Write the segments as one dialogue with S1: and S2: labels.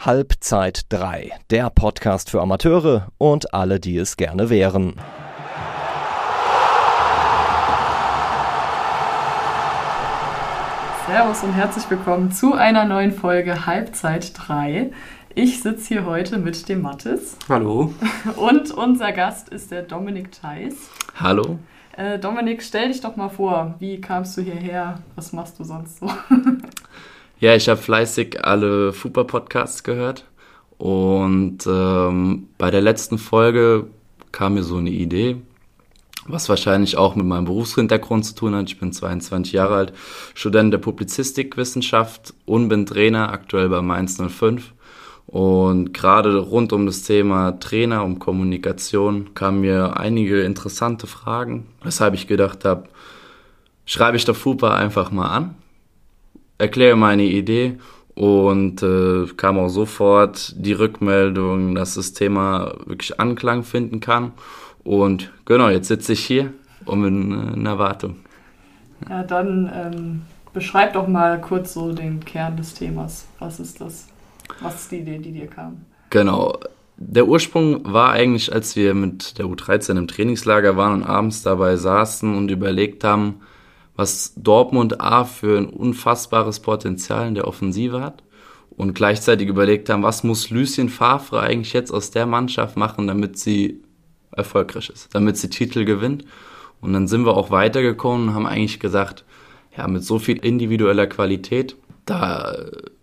S1: Halbzeit 3, der Podcast für Amateure und alle, die es gerne wären.
S2: Servus und herzlich willkommen zu einer neuen Folge Halbzeit 3. Ich sitze hier heute mit dem Mattes.
S3: Hallo.
S2: Und unser Gast ist der Dominik Theis.
S3: Hallo.
S2: Äh, Dominik, stell dich doch mal vor. Wie kamst du hierher? Was machst du sonst so?
S3: Ja, ich habe fleißig alle Fußball-Podcasts gehört und ähm, bei der letzten Folge kam mir so eine Idee, was wahrscheinlich auch mit meinem Berufshintergrund zu tun hat. Ich bin 22 Jahre alt, Student der Publizistikwissenschaft und bin Trainer aktuell bei Mainz 05. Und gerade rund um das Thema Trainer, um Kommunikation, kamen mir einige interessante Fragen, weshalb ich gedacht habe, schreibe ich der FUPA einfach mal an erkläre meine Idee und äh, kam auch sofort die Rückmeldung, dass das Thema wirklich Anklang finden kann. Und genau, jetzt sitze ich hier und bin in Erwartung.
S2: Ja, dann ähm, beschreib doch mal kurz so den Kern des Themas. Was ist das? Was ist die Idee, die dir kam?
S3: Genau. Der Ursprung war eigentlich, als wir mit der U13 im Trainingslager waren und abends dabei saßen und überlegt haben, was Dortmund A für ein unfassbares Potenzial in der Offensive hat und gleichzeitig überlegt haben, was muss Lucien Favre eigentlich jetzt aus der Mannschaft machen, damit sie erfolgreich ist, damit sie Titel gewinnt. Und dann sind wir auch weitergekommen und haben eigentlich gesagt, ja, mit so viel individueller Qualität, da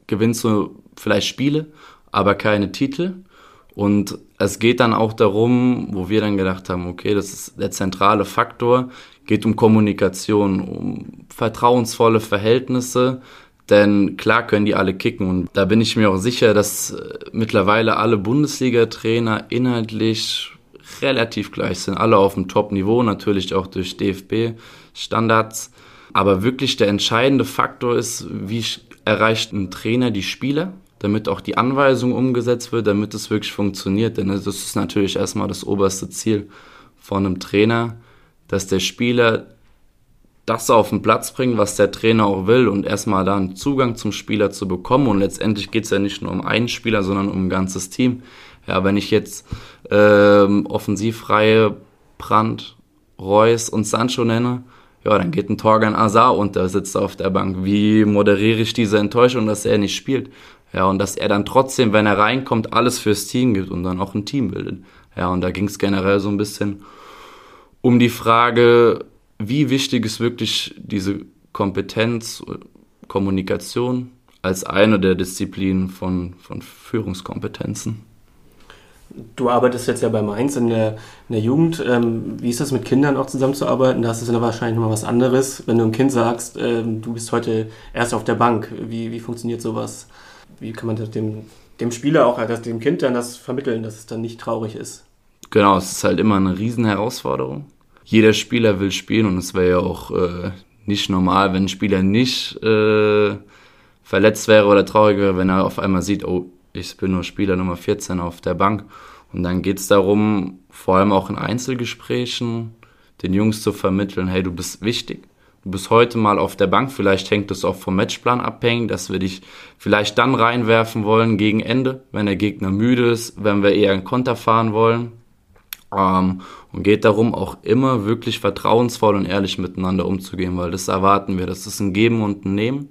S3: gewinnst du vielleicht Spiele, aber keine Titel. Und es geht dann auch darum, wo wir dann gedacht haben, okay, das ist der zentrale Faktor, geht um Kommunikation, um vertrauensvolle Verhältnisse. Denn klar können die alle kicken und da bin ich mir auch sicher, dass äh, mittlerweile alle Bundesliga-Trainer inhaltlich relativ gleich sind. Alle auf dem Top-Niveau, natürlich auch durch DFB-Standards. Aber wirklich der entscheidende Faktor ist, wie erreicht ein Trainer die Spieler, damit auch die Anweisung umgesetzt wird, damit es wirklich funktioniert. Denn das ist natürlich erstmal das oberste Ziel von einem Trainer, dass der Spieler das auf den Platz bringt, was der Trainer auch will und erstmal dann Zugang zum Spieler zu bekommen. Und letztendlich geht es ja nicht nur um einen Spieler, sondern um ein ganzes Team. Ja, wenn ich jetzt ähm, Offensivreihe Brandt, Reus und Sancho nenne, ja, dann geht ein Torgan Azar und der sitzt auf der Bank. Wie moderiere ich diese Enttäuschung, dass er nicht spielt? Ja, und dass er dann trotzdem, wenn er reinkommt, alles fürs Team gibt und dann auch ein Team bildet. Ja, und da ging es generell so ein bisschen um die Frage, wie wichtig ist wirklich diese Kompetenz, Kommunikation als eine der Disziplinen von, von Führungskompetenzen.
S4: Du arbeitest jetzt ja bei Mainz in der, in der Jugend. Ähm, wie ist das mit Kindern auch zusammenzuarbeiten? Da ist es ja wahrscheinlich nochmal was anderes, wenn du einem Kind sagst, ähm, du bist heute erst auf der Bank. Wie, wie funktioniert sowas? Wie kann man das dem, dem Spieler auch, also dem Kind dann das vermitteln, dass es dann nicht traurig ist?
S3: Genau, es ist halt immer eine Riesenherausforderung jeder Spieler will spielen und es wäre ja auch äh, nicht normal, wenn ein Spieler nicht äh, verletzt wäre oder traurig wäre, wenn er auf einmal sieht, oh, ich bin nur Spieler Nummer 14 auf der Bank. Und dann geht es darum, vor allem auch in Einzelgesprächen, den Jungs zu vermitteln, hey, du bist wichtig. Du bist heute mal auf der Bank, vielleicht hängt es auch vom Matchplan abhängig, dass wir dich vielleicht dann reinwerfen wollen gegen Ende, wenn der Gegner müde ist, wenn wir eher einen Konter fahren wollen. Ähm, und geht darum, auch immer wirklich vertrauensvoll und ehrlich miteinander umzugehen, weil das erwarten wir. Das ist ein Geben und ein Nehmen,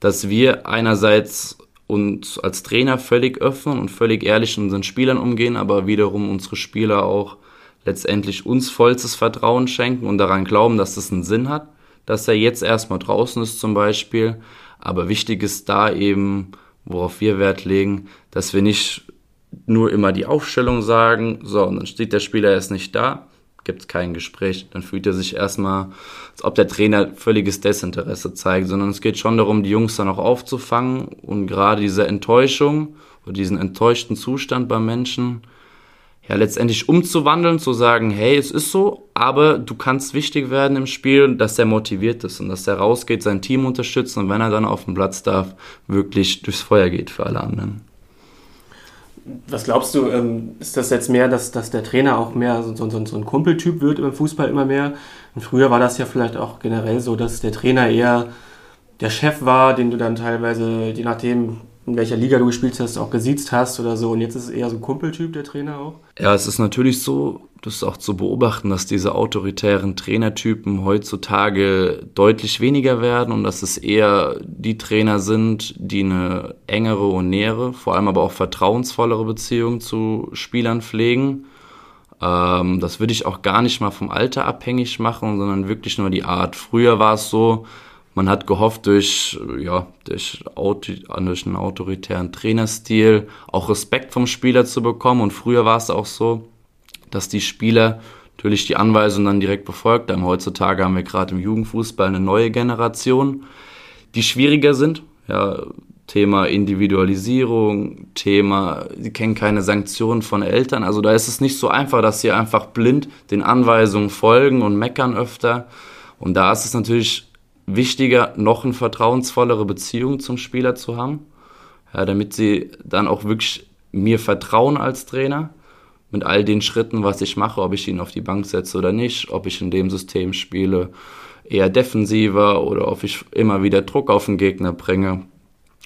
S3: dass wir einerseits uns als Trainer völlig öffnen und völlig ehrlich mit unseren Spielern umgehen, aber wiederum unsere Spieler auch letztendlich uns vollstes Vertrauen schenken und daran glauben, dass das einen Sinn hat, dass er jetzt erstmal draußen ist zum Beispiel. Aber wichtig ist da eben, worauf wir Wert legen, dass wir nicht nur immer die Aufstellung sagen, so, und dann steht der Spieler erst nicht da, gibt es kein Gespräch, dann fühlt er sich erstmal, als ob der Trainer völliges Desinteresse zeigt, sondern es geht schon darum, die Jungs dann auch aufzufangen und gerade diese Enttäuschung oder diesen enttäuschten Zustand beim Menschen, ja, letztendlich umzuwandeln, zu sagen, hey, es ist so, aber du kannst wichtig werden im Spiel, dass er motiviert ist und dass er rausgeht, sein Team unterstützt und wenn er dann auf dem Platz darf, wirklich durchs Feuer geht für alle anderen.
S4: Was glaubst du, ähm, ist das jetzt mehr, dass, dass der Trainer auch mehr so, so, so ein Kumpeltyp wird im Fußball immer mehr? Und früher war das ja vielleicht auch generell so, dass der Trainer eher der Chef war, den du dann teilweise, je nachdem, in welcher Liga du gespielt hast, auch gesiezt hast oder so. Und jetzt ist es eher so ein Kumpeltyp, der Trainer auch?
S3: Ja, es ist natürlich so, das ist auch zu beobachten, dass diese autoritären Trainertypen heutzutage deutlich weniger werden und dass es eher die Trainer sind, die eine engere und nähere, vor allem aber auch vertrauensvollere Beziehung zu Spielern pflegen. Ähm, das würde ich auch gar nicht mal vom Alter abhängig machen, sondern wirklich nur die Art. Früher war es so, man hat gehofft, durch, ja, durch, durch einen autoritären Trainerstil auch Respekt vom Spieler zu bekommen. Und früher war es auch so, dass die Spieler natürlich die Anweisungen dann direkt befolgt haben. Heutzutage haben wir gerade im Jugendfußball eine neue Generation, die schwieriger sind. Ja, Thema Individualisierung, Thema, sie kennen keine Sanktionen von Eltern. Also da ist es nicht so einfach, dass sie einfach blind den Anweisungen folgen und meckern öfter. Und da ist es natürlich wichtiger, noch eine vertrauensvollere Beziehung zum Spieler zu haben, ja, damit sie dann auch wirklich mir vertrauen als Trainer mit all den Schritten, was ich mache, ob ich ihn auf die Bank setze oder nicht, ob ich in dem System spiele, eher defensiver oder ob ich immer wieder Druck auf den Gegner bringe.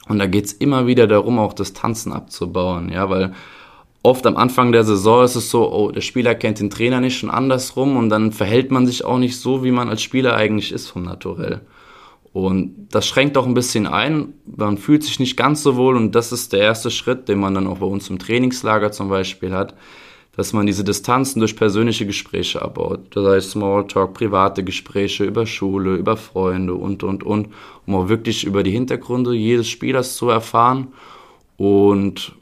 S3: Und da geht's immer wieder darum, auch Distanzen abzubauen, ja, weil oft am Anfang der Saison ist es so, oh, der Spieler kennt den Trainer nicht und andersrum und dann verhält man sich auch nicht so, wie man als Spieler eigentlich ist vom Naturell. Und das schränkt auch ein bisschen ein. Man fühlt sich nicht ganz so wohl und das ist der erste Schritt, den man dann auch bei uns im Trainingslager zum Beispiel hat, dass man diese Distanzen durch persönliche Gespräche abbaut. Das heißt Smalltalk, private Gespräche über Schule, über Freunde und, und, und, um auch wirklich über die Hintergründe jedes Spielers zu erfahren. Und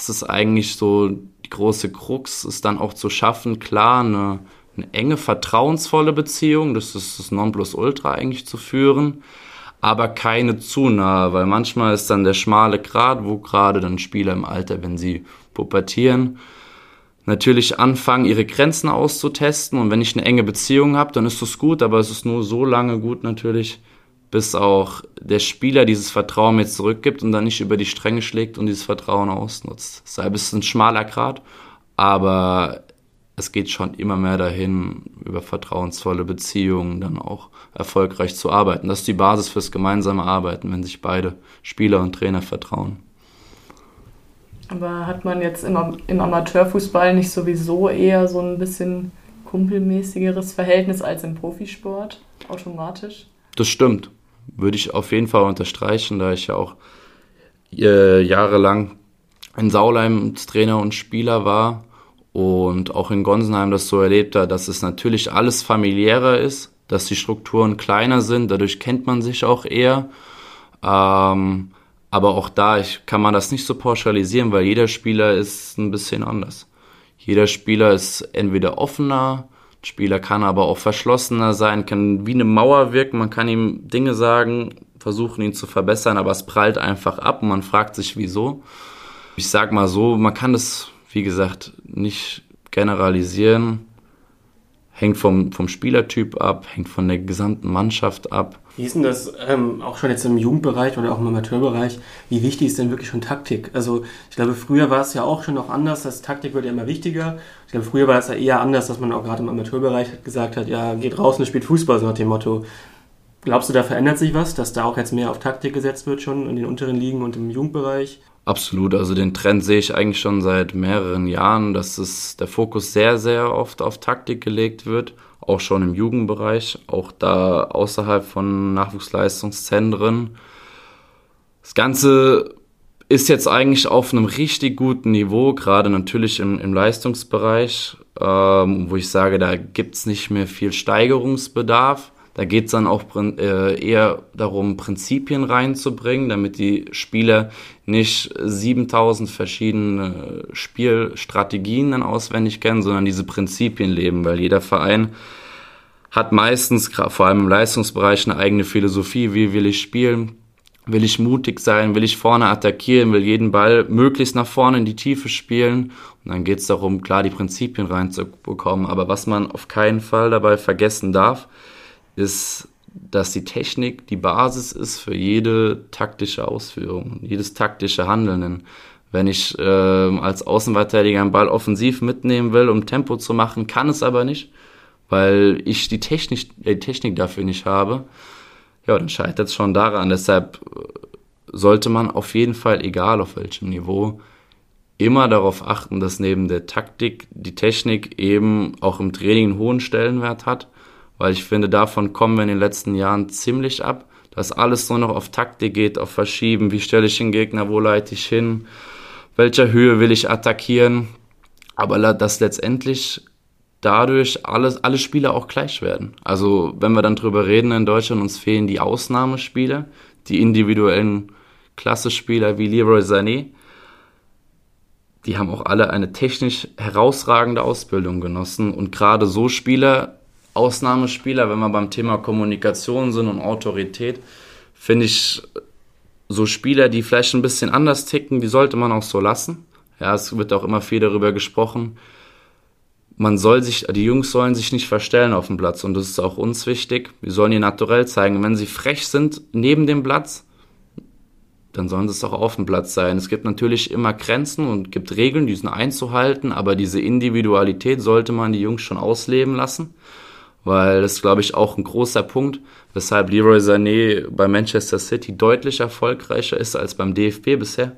S3: das ist eigentlich so die große Krux, ist dann auch zu schaffen, klar, eine, eine enge, vertrauensvolle Beziehung, das ist das Nonplusultra eigentlich zu führen, aber keine zu nahe, weil manchmal ist dann der schmale Grat, wo gerade dann Spieler im Alter, wenn sie pubertieren, natürlich anfangen, ihre Grenzen auszutesten. Und wenn ich eine enge Beziehung habe, dann ist das gut, aber es ist nur so lange gut natürlich, bis auch der Spieler dieses Vertrauen mir zurückgibt und dann nicht über die Stränge schlägt und dieses Vertrauen ausnutzt. Deshalb ist es ein schmaler Grad, aber es geht schon immer mehr dahin, über vertrauensvolle Beziehungen dann auch erfolgreich zu arbeiten. Das ist die Basis fürs gemeinsame Arbeiten, wenn sich beide Spieler und Trainer vertrauen.
S2: Aber hat man jetzt im, im Amateurfußball nicht sowieso eher so ein bisschen kumpelmäßigeres Verhältnis als im Profisport automatisch?
S3: Das stimmt. Würde ich auf jeden Fall unterstreichen, da ich ja auch äh, jahrelang in Saulheim Trainer und Spieler war und auch in Gonsenheim das so erlebt hat, dass es natürlich alles familiärer ist, dass die Strukturen kleiner sind, dadurch kennt man sich auch eher. Ähm, aber auch da ich, kann man das nicht so pauschalisieren, weil jeder Spieler ist ein bisschen anders. Jeder Spieler ist entweder offener, Spieler kann aber auch verschlossener sein, kann wie eine Mauer wirken, man kann ihm Dinge sagen, versuchen ihn zu verbessern, aber es prallt einfach ab und man fragt sich wieso. Ich sag mal so, man kann das, wie gesagt, nicht generalisieren hängt vom, vom Spielertyp ab, hängt von der gesamten Mannschaft ab.
S4: Wie ist denn das ähm, auch schon jetzt im Jugendbereich oder auch im Amateurbereich? Wie wichtig ist denn wirklich schon Taktik? Also ich glaube, früher war es ja auch schon noch anders. Das Taktik wird ja immer wichtiger. Ich glaube, früher war es ja eher anders, dass man auch gerade im Amateurbereich gesagt hat, ja, geht raus und spielt Fußball, so nach dem Motto. Glaubst du, da verändert sich was, dass da auch jetzt mehr auf Taktik gesetzt wird schon in den unteren Ligen und im Jugendbereich?
S3: Absolut, also den Trend sehe ich eigentlich schon seit mehreren Jahren, dass es der Fokus sehr, sehr oft auf Taktik gelegt wird, auch schon im Jugendbereich, auch da außerhalb von Nachwuchsleistungszentren. Das Ganze ist jetzt eigentlich auf einem richtig guten Niveau, gerade natürlich im, im Leistungsbereich, ähm, wo ich sage, da gibt es nicht mehr viel Steigerungsbedarf. Da geht es dann auch äh, eher darum, Prinzipien reinzubringen, damit die Spieler nicht 7000 verschiedene Spielstrategien dann auswendig kennen, sondern diese Prinzipien leben, weil jeder Verein hat meistens, vor allem im Leistungsbereich, eine eigene Philosophie. Wie will ich spielen? Will ich mutig sein? Will ich vorne attackieren? Will jeden Ball möglichst nach vorne in die Tiefe spielen? Und dann geht es darum, klar die Prinzipien reinzubekommen. Aber was man auf keinen Fall dabei vergessen darf, ist, dass die Technik die Basis ist für jede taktische Ausführung, jedes taktische Handeln. Wenn ich äh, als Außenverteidiger einen Ball offensiv mitnehmen will, um Tempo zu machen, kann es aber nicht, weil ich die Technik, die Technik dafür nicht habe. Ja, dann scheitert es schon daran. Deshalb äh, sollte man auf jeden Fall, egal auf welchem Niveau, immer darauf achten, dass neben der Taktik die Technik eben auch im Training einen hohen Stellenwert hat, weil ich finde, davon kommen wir in den letzten Jahren ziemlich ab, dass alles nur noch auf Taktik geht, auf Verschieben, wie stelle ich den Gegner, wo leite ich hin, welcher Höhe will ich attackieren, aber dass letztendlich dadurch alles, alle Spiele auch gleich werden. Also wenn wir dann drüber reden in Deutschland, uns fehlen die Ausnahmespiele, die individuellen Klasse-Spieler wie Leroy Sané, die haben auch alle eine technisch herausragende Ausbildung genossen. Und gerade so Spieler, Ausnahmespieler, wenn wir beim Thema Kommunikation sind und Autorität, finde ich so Spieler, die vielleicht ein bisschen anders ticken, die sollte man auch so lassen. Ja, es wird auch immer viel darüber gesprochen. Man soll sich, die Jungs sollen sich nicht verstellen auf dem Platz und das ist auch uns wichtig. Wir sollen ihr naturell zeigen. Wenn sie frech sind neben dem Platz, dann sollen sie es auch auf dem Platz sein. Es gibt natürlich immer Grenzen und gibt Regeln, die sind einzuhalten, aber diese Individualität sollte man die Jungs schon ausleben lassen, weil das glaube ich auch ein großer Punkt, weshalb Leroy Sané bei Manchester City deutlich erfolgreicher ist als beim DFB bisher.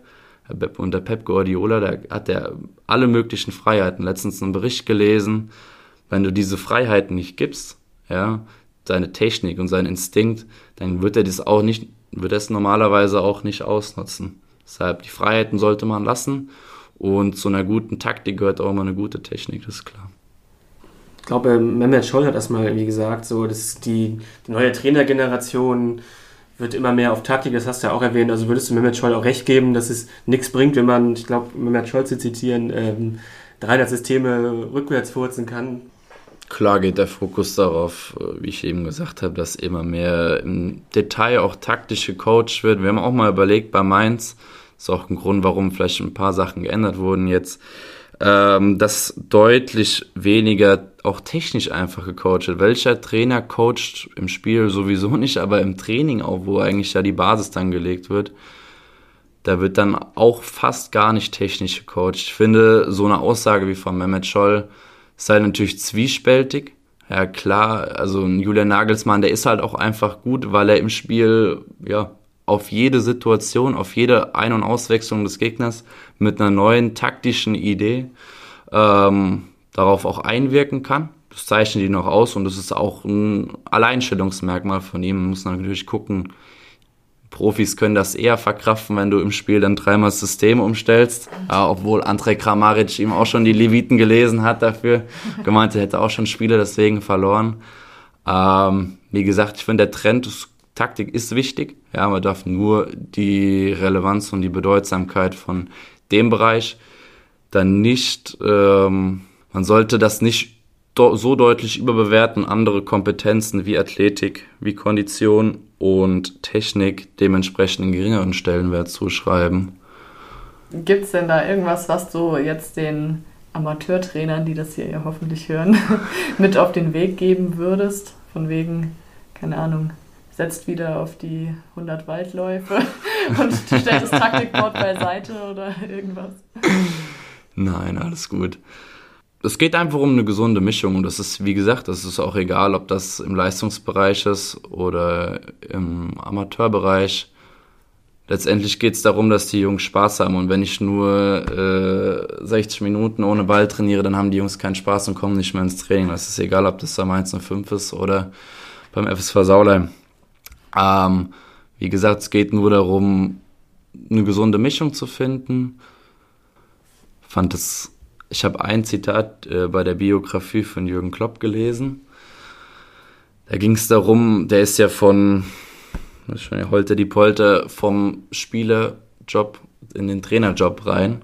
S3: Unter Pep Guardiola, da hat er alle möglichen Freiheiten. Letztens einen Bericht gelesen, wenn du diese Freiheiten nicht gibst, ja, seine Technik und sein Instinkt, dann wird er das auch nicht wird es normalerweise auch nicht ausnutzen. Deshalb die Freiheiten sollte man lassen und zu einer guten Taktik gehört auch immer eine gute Technik, das ist klar.
S4: Ich glaube, Mehmet Scholl hat das mal irgendwie gesagt, so, dass die, die neue Trainergeneration wird immer mehr auf Taktik, das hast du ja auch erwähnt, also würdest du Mehmet Scholl auch recht geben, dass es nichts bringt, wenn man, ich glaube, Mehmet Scholl zu zitieren, ähm, 300 Systeme rückwärts furzen kann.
S3: Klar geht der Fokus darauf, äh, wie ich eben gesagt habe, dass immer mehr im Detail auch taktisch gecoacht wird. Wir haben auch mal überlegt bei Mainz, ist auch ein Grund, warum vielleicht ein paar Sachen geändert wurden jetzt, ähm, dass deutlich weniger auch technisch einfach gecoacht wird. Welcher Trainer coacht im Spiel sowieso nicht, aber im Training auch, wo eigentlich ja die Basis dann gelegt wird, da wird dann auch fast gar nicht technisch gecoacht. Ich finde, so eine Aussage wie von Mehmet Scholl, halt natürlich zwiespältig. Ja, klar, also ein Julian Nagelsmann, der ist halt auch einfach gut, weil er im Spiel, ja, auf jede Situation, auf jede Ein- und Auswechslung des Gegners mit einer neuen taktischen Idee ähm, darauf auch einwirken kann. Das zeichnet ihn noch aus und das ist auch ein Alleinstellungsmerkmal von ihm. Man muss natürlich gucken, Profis können das eher verkraften, wenn du im Spiel dann dreimal das System umstellst. Ja, obwohl Andrej Kramaric ihm auch schon die Leviten gelesen hat dafür. Gemeint, er hätte auch schon Spiele deswegen verloren. Ähm, wie gesagt, ich finde, der Trend ist, Taktik ist wichtig. Ja, man darf nur die Relevanz und die Bedeutsamkeit von dem Bereich dann nicht, ähm, man sollte das nicht so deutlich überbewerten, andere Kompetenzen wie Athletik, wie Kondition und Technik dementsprechend einen geringeren Stellenwert zuschreiben.
S2: Gibt es denn da irgendwas, was du jetzt den Amateurtrainern, die das hier ja hoffentlich hören, mit auf den Weg geben würdest? Von wegen, keine Ahnung, setzt wieder auf die 100 Waldläufe und stellt das Taktikboard beiseite oder irgendwas?
S3: Nein, alles gut es geht einfach um eine gesunde Mischung und das ist, wie gesagt, das ist auch egal, ob das im Leistungsbereich ist oder im Amateurbereich. Letztendlich geht es darum, dass die Jungs Spaß haben und wenn ich nur äh, 60 Minuten ohne Ball trainiere, dann haben die Jungs keinen Spaß und kommen nicht mehr ins Training. Das ist egal, ob das am 1.05 ist oder beim FSV Saulheim. Ähm, wie gesagt, es geht nur darum, eine gesunde Mischung zu finden. Fand es ich habe ein Zitat äh, bei der Biografie von Jürgen Klopp gelesen. Da ging es darum, der ist ja von schon Holter die Polter vom Spielerjob in den Trainerjob rein.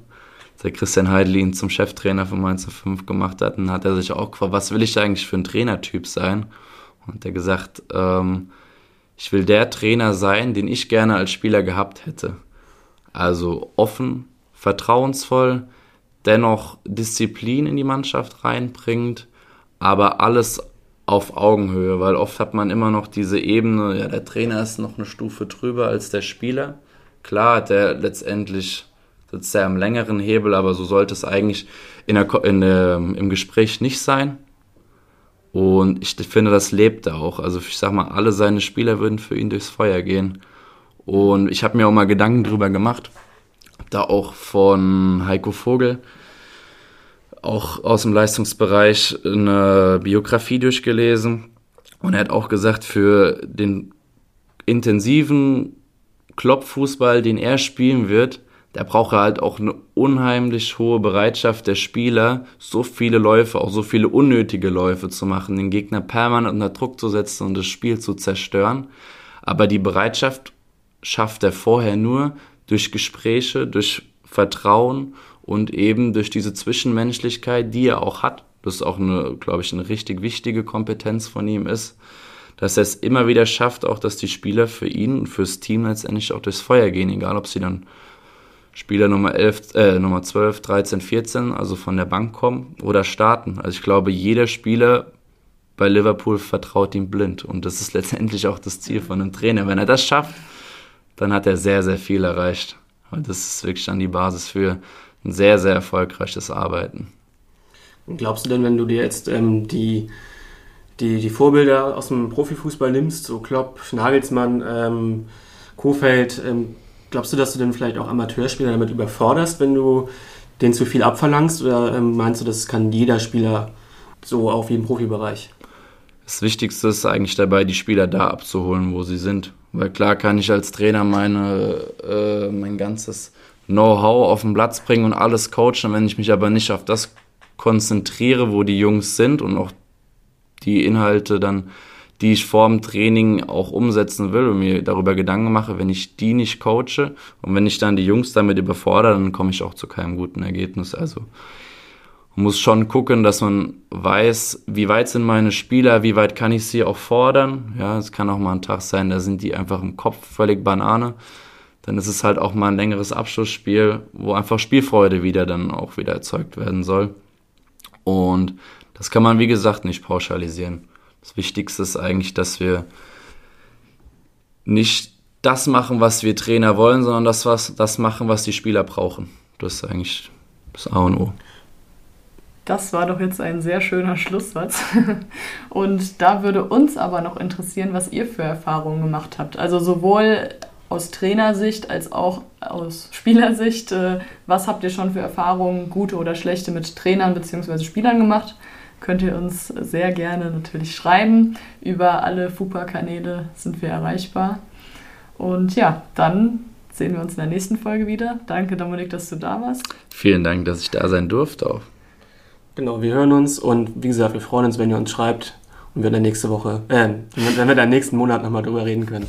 S3: Der Christian Heidel ihn zum Cheftrainer von Mainz 5 gemacht hat, dann hat er sich auch gefragt, was will ich eigentlich für ein Trainertyp sein? Und er gesagt, ähm, ich will der Trainer sein, den ich gerne als Spieler gehabt hätte. Also offen, vertrauensvoll, dennoch Disziplin in die Mannschaft reinbringt, aber alles auf Augenhöhe, weil oft hat man immer noch diese Ebene, ja, der Trainer ist noch eine Stufe drüber als der Spieler. Klar hat er letztendlich sitzt er am längeren Hebel, aber so sollte es eigentlich in der, in der, im Gespräch nicht sein. Und ich finde, das lebt er auch. Also ich sag mal, alle seine Spieler würden für ihn durchs Feuer gehen. Und ich habe mir auch mal Gedanken drüber gemacht. Hab da auch von Heiko Vogel, auch aus dem Leistungsbereich, eine Biografie durchgelesen. Und er hat auch gesagt, für den intensiven Kloppfußball, den er spielen wird, da braucht er halt auch eine unheimlich hohe Bereitschaft der Spieler, so viele Läufe, auch so viele unnötige Läufe zu machen, den Gegner permanent unter Druck zu setzen und das Spiel zu zerstören. Aber die Bereitschaft schafft er vorher nur durch Gespräche, durch Vertrauen und eben durch diese Zwischenmenschlichkeit, die er auch hat. Das ist auch eine, glaube ich, eine richtig wichtige Kompetenz von ihm ist, dass er es immer wieder schafft, auch dass die Spieler für ihn und fürs Team letztendlich auch durchs Feuer gehen, egal ob sie dann Spieler Nummer 11, äh, Nummer 12, 13, 14, also von der Bank kommen oder starten. Also ich glaube, jeder Spieler bei Liverpool vertraut ihm blind und das ist letztendlich auch das Ziel von einem Trainer. Wenn er das schafft, dann hat er sehr, sehr viel erreicht. Und das ist wirklich dann die Basis für ein sehr, sehr erfolgreiches Arbeiten.
S4: Glaubst du denn, wenn du dir jetzt ähm, die, die, die Vorbilder aus dem Profifußball nimmst, so Klopp, Nagelsmann, ähm, Kofeld, ähm, glaubst du, dass du denn vielleicht auch Amateurspieler damit überforderst, wenn du denen zu viel abverlangst? Oder ähm, meinst du, das kann jeder Spieler so auf jeden Profibereich?
S3: Das Wichtigste ist eigentlich dabei, die Spieler da abzuholen, wo sie sind. Weil klar kann ich als Trainer meine, äh, mein ganzes Know-how auf den Platz bringen und alles coachen. Wenn ich mich aber nicht auf das konzentriere, wo die Jungs sind und auch die Inhalte dann, die ich vor dem Training auch umsetzen will und mir darüber Gedanken mache, wenn ich die nicht coache und wenn ich dann die Jungs damit überfordere, dann komme ich auch zu keinem guten Ergebnis. Also muss schon gucken, dass man weiß, wie weit sind meine Spieler, wie weit kann ich sie auch fordern. Ja, es kann auch mal ein Tag sein, da sind die einfach im Kopf völlig Banane. Dann ist es halt auch mal ein längeres Abschlussspiel, wo einfach Spielfreude wieder dann auch wieder erzeugt werden soll. Und das kann man, wie gesagt, nicht pauschalisieren. Das Wichtigste ist eigentlich, dass wir nicht das machen, was wir Trainer wollen, sondern das, was, das machen, was die Spieler brauchen. Das ist eigentlich das A und O.
S2: Das war doch jetzt ein sehr schöner Schlusssatz. Und da würde uns aber noch interessieren, was ihr für Erfahrungen gemacht habt. Also sowohl aus Trainersicht als auch aus Spielersicht. Äh, was habt ihr schon für Erfahrungen, gute oder schlechte, mit Trainern bzw. Spielern gemacht? Könnt ihr uns sehr gerne natürlich schreiben. Über alle FUPA-Kanäle sind wir erreichbar. Und ja, dann sehen wir uns in der nächsten Folge wieder. Danke, Dominik, dass du da warst.
S3: Vielen Dank, dass ich da sein durfte auch.
S4: Genau, wir hören uns und wie gesagt, wir freuen uns, wenn ihr uns schreibt und wir dann nächste Woche, äh, wenn wir dann nächsten Monat nochmal drüber reden können.